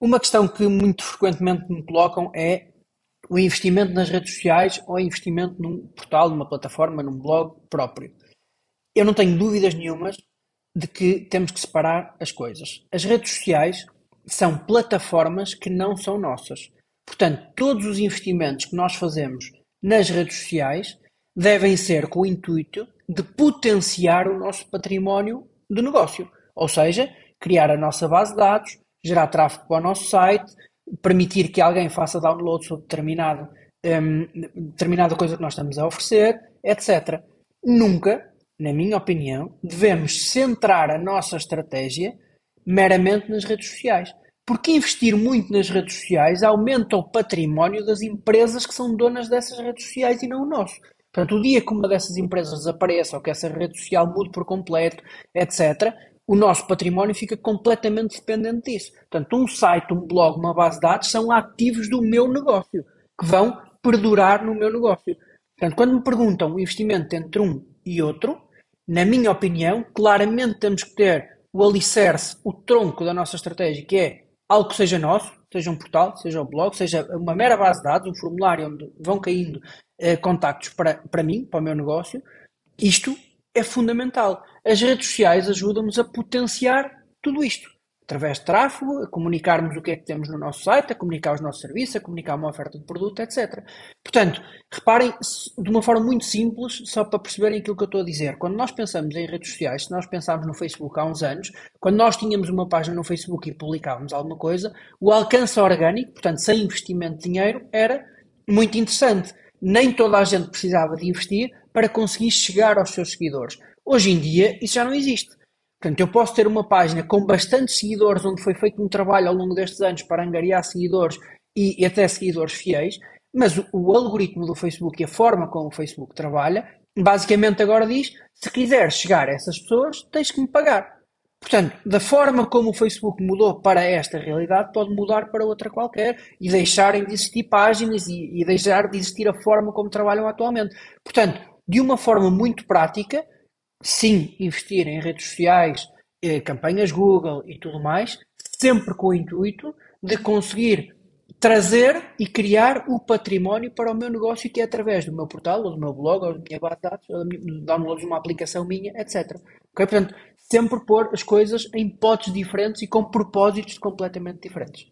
Uma questão que muito frequentemente me colocam é o investimento nas redes sociais ou investimento num portal, numa plataforma, num blog próprio. Eu não tenho dúvidas nenhumas de que temos que separar as coisas. As redes sociais são plataformas que não são nossas. Portanto, todos os investimentos que nós fazemos nas redes sociais devem ser com o intuito de potenciar o nosso património de negócio. Ou seja, criar a nossa base de dados, gerar tráfego para o nosso site, permitir que alguém faça download sobre determinado, um, determinada coisa que nós estamos a oferecer, etc. Nunca, na minha opinião, devemos centrar a nossa estratégia meramente nas redes sociais. Porque investir muito nas redes sociais aumenta o património das empresas que são donas dessas redes sociais e não o nosso. Portanto, o dia que uma dessas empresas desapareça ou que essa rede social mude por completo, etc., o nosso património fica completamente dependente disso. Portanto, um site, um blog, uma base de dados são ativos do meu negócio, que vão perdurar no meu negócio. Portanto, quando me perguntam o investimento entre um e outro, na minha opinião, claramente temos que ter o alicerce, o tronco da nossa estratégia, que é algo que seja nosso, seja um portal, seja um blog, seja uma mera base de dados, um formulário onde vão caindo eh, contactos para, para mim, para o meu negócio. Isto é fundamental. As redes sociais ajudam-nos a potenciar tudo isto. Através de tráfego, a comunicarmos o que é que temos no nosso site, a comunicar os nossos serviços, a comunicar uma oferta de produto, etc. Portanto, reparem de uma forma muito simples, só para perceberem aquilo que eu estou a dizer. Quando nós pensamos em redes sociais, se nós pensarmos no Facebook há uns anos, quando nós tínhamos uma página no Facebook e publicávamos alguma coisa, o alcance orgânico, portanto, sem investimento de dinheiro, era muito interessante. Nem toda a gente precisava de investir para conseguir chegar aos seus seguidores. Hoje em dia, isso já não existe. Portanto, eu posso ter uma página com bastantes seguidores, onde foi feito um trabalho ao longo destes anos para angariar seguidores e, e até seguidores fiéis, mas o, o, algoritmo do Facebook e a forma como o Facebook trabalha, basicamente agora diz: se quiseres chegar a essas pessoas, tens que me pagar. Portanto, da forma como o Facebook mudou para esta realidade, pode mudar para outra qualquer e deixarem de existir páginas e, e deixar de existir a forma como trabalham atualmente. Portanto, de uma forma muito prática, sim, investir em redes sociais, eh, campanhas Google e tudo mais, sempre com o intuito de conseguir trazer e criar o património para o meu negócio que é através do meu portal, ou do meu blog, ou da minha base de dados, ou download de uma aplicação minha, etc. Okay? Portanto, sempre pôr as coisas em potes diferentes e com propósitos completamente diferentes.